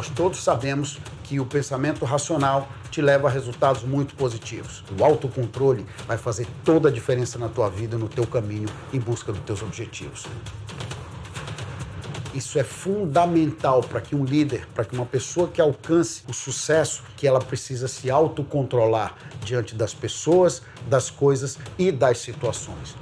Nós todos sabemos que o pensamento racional te leva a resultados muito positivos. O autocontrole vai fazer toda a diferença na tua vida, no teu caminho em busca dos teus objetivos. Isso é fundamental para que um líder, para que uma pessoa que alcance o sucesso, que ela precisa se autocontrolar diante das pessoas, das coisas e das situações.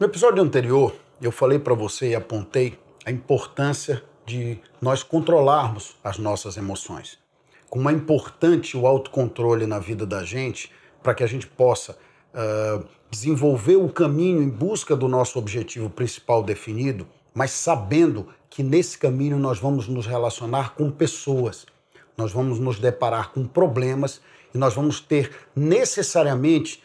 No episódio anterior, eu falei para você e apontei a importância de nós controlarmos as nossas emoções. Como é importante o autocontrole na vida da gente para que a gente possa uh, desenvolver o caminho em busca do nosso objetivo principal definido, mas sabendo que nesse caminho nós vamos nos relacionar com pessoas, nós vamos nos deparar com problemas e nós vamos ter necessariamente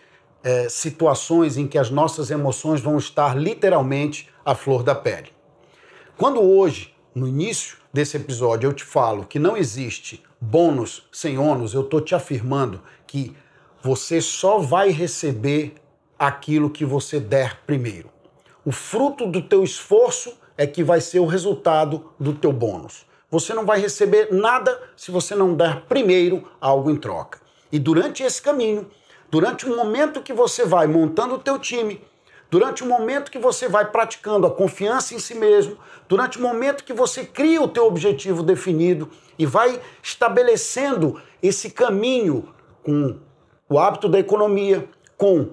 situações em que as nossas emoções vão estar literalmente à flor da pele. Quando hoje, no início desse episódio, eu te falo que não existe bônus sem ônus, eu estou te afirmando que você só vai receber aquilo que você der primeiro. O fruto do teu esforço é que vai ser o resultado do teu bônus. Você não vai receber nada se você não der primeiro algo em troca. E durante esse caminho, durante o momento que você vai montando o teu time, durante o momento que você vai praticando a confiança em si mesmo, durante o momento que você cria o teu objetivo definido e vai estabelecendo esse caminho com o hábito da economia, com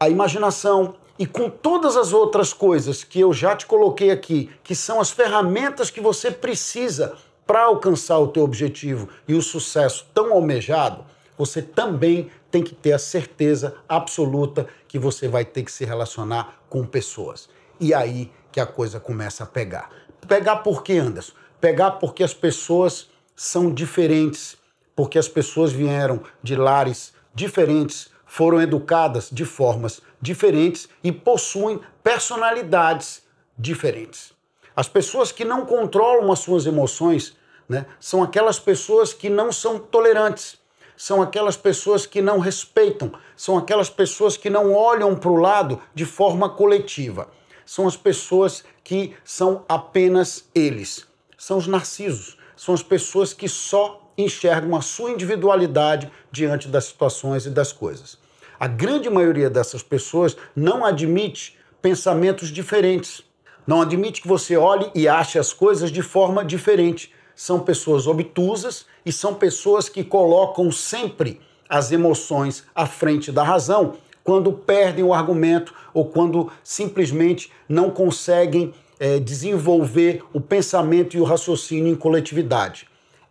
a imaginação e com todas as outras coisas que eu já te coloquei aqui, que são as ferramentas que você precisa para alcançar o teu objetivo e o sucesso tão almejado, você também tem que ter a certeza absoluta que você vai ter que se relacionar com pessoas. E aí que a coisa começa a pegar. Pegar por quê, Anderson? Pegar porque as pessoas são diferentes, porque as pessoas vieram de lares diferentes, foram educadas de formas diferentes e possuem personalidades diferentes. As pessoas que não controlam as suas emoções né, são aquelas pessoas que não são tolerantes são aquelas pessoas que não respeitam, são aquelas pessoas que não olham para o lado de forma coletiva. São as pessoas que são apenas eles. São os narcisos, são as pessoas que só enxergam a sua individualidade diante das situações e das coisas. A grande maioria dessas pessoas não admite pensamentos diferentes. Não admite que você olhe e ache as coisas de forma diferente são pessoas obtusas e são pessoas que colocam sempre as emoções à frente da razão quando perdem o argumento ou quando simplesmente não conseguem é, desenvolver o pensamento e o raciocínio em coletividade.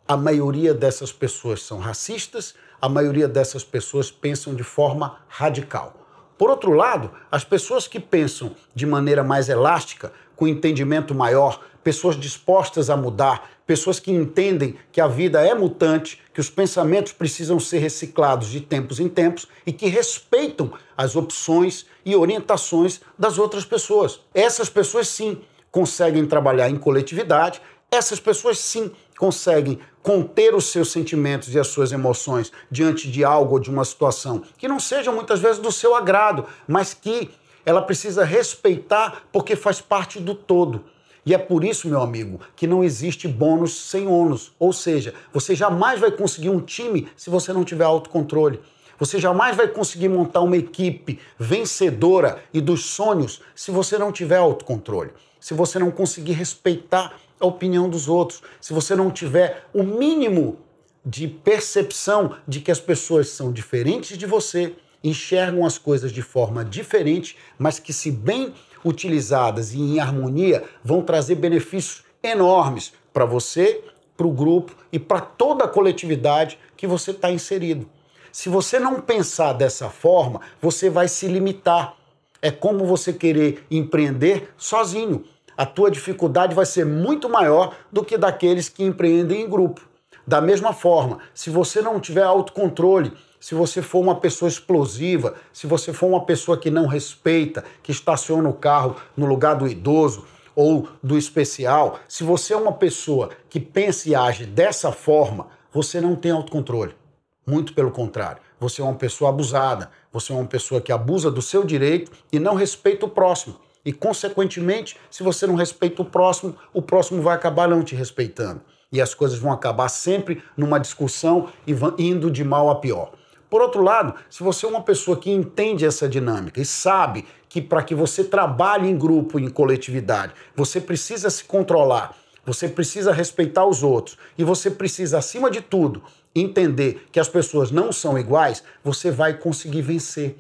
A maioria dessas pessoas são racistas, a maioria dessas pessoas pensam de forma radical. Por outro lado, as pessoas que pensam de maneira mais elástica, com entendimento maior, pessoas dispostas a mudar, pessoas que entendem que a vida é mutante, que os pensamentos precisam ser reciclados de tempos em tempos e que respeitam as opções e orientações das outras pessoas. Essas pessoas sim conseguem trabalhar em coletividade, essas pessoas sim conseguem conter os seus sentimentos e as suas emoções diante de algo ou de uma situação que não seja muitas vezes do seu agrado, mas que ela precisa respeitar porque faz parte do todo. E é por isso, meu amigo, que não existe bônus sem ônus. Ou seja, você jamais vai conseguir um time se você não tiver autocontrole. Você jamais vai conseguir montar uma equipe vencedora e dos sonhos se você não tiver autocontrole. Se você não conseguir respeitar a opinião dos outros, se você não tiver o mínimo de percepção de que as pessoas são diferentes de você, enxergam as coisas de forma diferente, mas que, se bem utilizadas e em harmonia, vão trazer benefícios enormes para você, para o grupo e para toda a coletividade que você está inserido. Se você não pensar dessa forma, você vai se limitar. É como você querer empreender sozinho. A tua dificuldade vai ser muito maior do que daqueles que empreendem em grupo. Da mesma forma, se você não tiver autocontrole, se você for uma pessoa explosiva, se você for uma pessoa que não respeita, que estaciona o carro no lugar do idoso ou do especial, se você é uma pessoa que pensa e age dessa forma, você não tem autocontrole. Muito pelo contrário, você é uma pessoa abusada, você é uma pessoa que abusa do seu direito e não respeita o próximo. E, consequentemente, se você não respeita o próximo, o próximo vai acabar não te respeitando. E as coisas vão acabar sempre numa discussão e indo de mal a pior. Por outro lado, se você é uma pessoa que entende essa dinâmica e sabe que para que você trabalhe em grupo, em coletividade, você precisa se controlar, você precisa respeitar os outros e você precisa, acima de tudo, entender que as pessoas não são iguais, você vai conseguir vencer.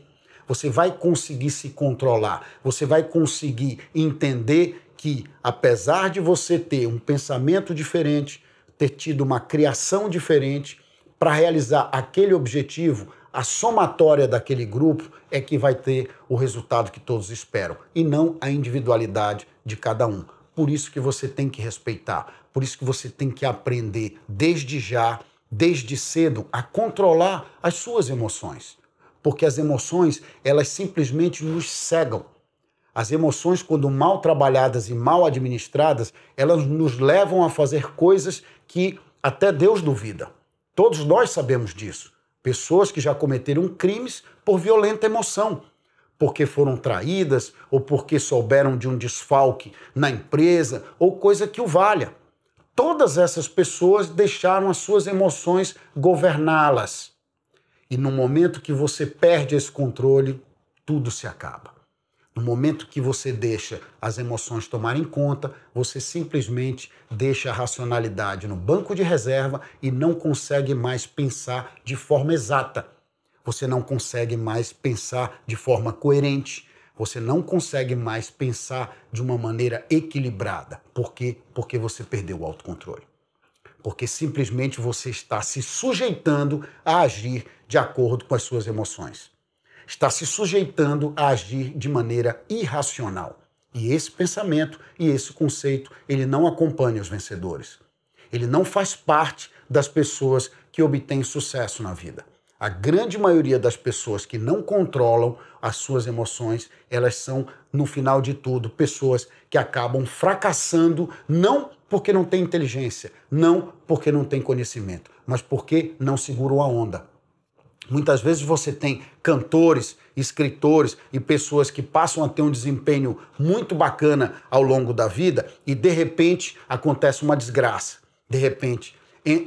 Você vai conseguir se controlar, você vai conseguir entender que, apesar de você ter um pensamento diferente, ter tido uma criação diferente, para realizar aquele objetivo, a somatória daquele grupo é que vai ter o resultado que todos esperam e não a individualidade de cada um. Por isso que você tem que respeitar, por isso que você tem que aprender desde já, desde cedo, a controlar as suas emoções. Porque as emoções, elas simplesmente nos cegam. As emoções, quando mal trabalhadas e mal administradas, elas nos levam a fazer coisas que até Deus duvida. Todos nós sabemos disso. Pessoas que já cometeram crimes por violenta emoção, porque foram traídas ou porque souberam de um desfalque na empresa ou coisa que o valha. Todas essas pessoas deixaram as suas emoções governá-las. E no momento que você perde esse controle, tudo se acaba. No momento que você deixa as emoções tomarem conta, você simplesmente deixa a racionalidade no banco de reserva e não consegue mais pensar de forma exata. Você não consegue mais pensar de forma coerente. Você não consegue mais pensar de uma maneira equilibrada. Por quê? Porque você perdeu o autocontrole. Porque simplesmente você está se sujeitando a agir de acordo com as suas emoções está se sujeitando a agir de maneira irracional. E esse pensamento e esse conceito, ele não acompanha os vencedores. Ele não faz parte das pessoas que obtêm sucesso na vida. A grande maioria das pessoas que não controlam as suas emoções, elas são, no final de tudo, pessoas que acabam fracassando, não porque não têm inteligência, não porque não têm conhecimento, mas porque não seguram a onda, Muitas vezes você tem cantores, escritores e pessoas que passam a ter um desempenho muito bacana ao longo da vida e de repente acontece uma desgraça. De repente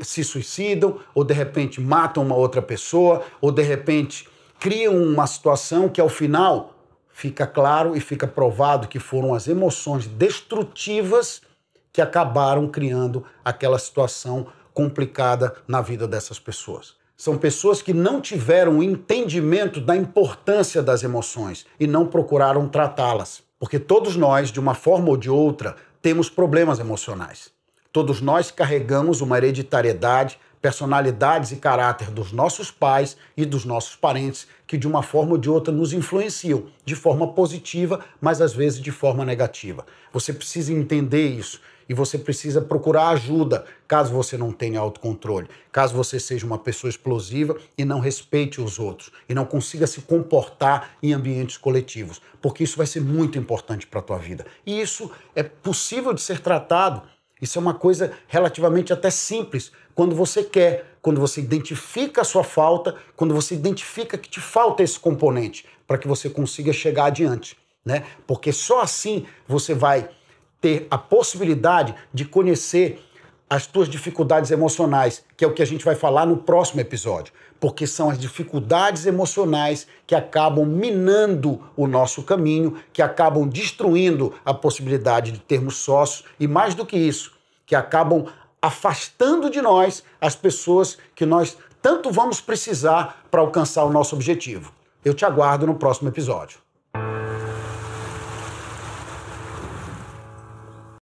se suicidam, ou de repente matam uma outra pessoa, ou de repente criam uma situação que ao final fica claro e fica provado que foram as emoções destrutivas que acabaram criando aquela situação complicada na vida dessas pessoas. São pessoas que não tiveram o entendimento da importância das emoções e não procuraram tratá-las. Porque todos nós, de uma forma ou de outra, temos problemas emocionais. Todos nós carregamos uma hereditariedade, personalidades e caráter dos nossos pais e dos nossos parentes que, de uma forma ou de outra, nos influenciam de forma positiva, mas às vezes de forma negativa. Você precisa entender isso e você precisa procurar ajuda caso você não tenha autocontrole, caso você seja uma pessoa explosiva e não respeite os outros e não consiga se comportar em ambientes coletivos, porque isso vai ser muito importante para a tua vida. E isso é possível de ser tratado. Isso é uma coisa relativamente até simples, quando você quer, quando você identifica a sua falta, quando você identifica que te falta esse componente para que você consiga chegar adiante, né? Porque só assim você vai ter a possibilidade de conhecer as tuas dificuldades emocionais, que é o que a gente vai falar no próximo episódio, porque são as dificuldades emocionais que acabam minando o nosso caminho, que acabam destruindo a possibilidade de termos sócios e mais do que isso, que acabam afastando de nós as pessoas que nós tanto vamos precisar para alcançar o nosso objetivo. Eu te aguardo no próximo episódio.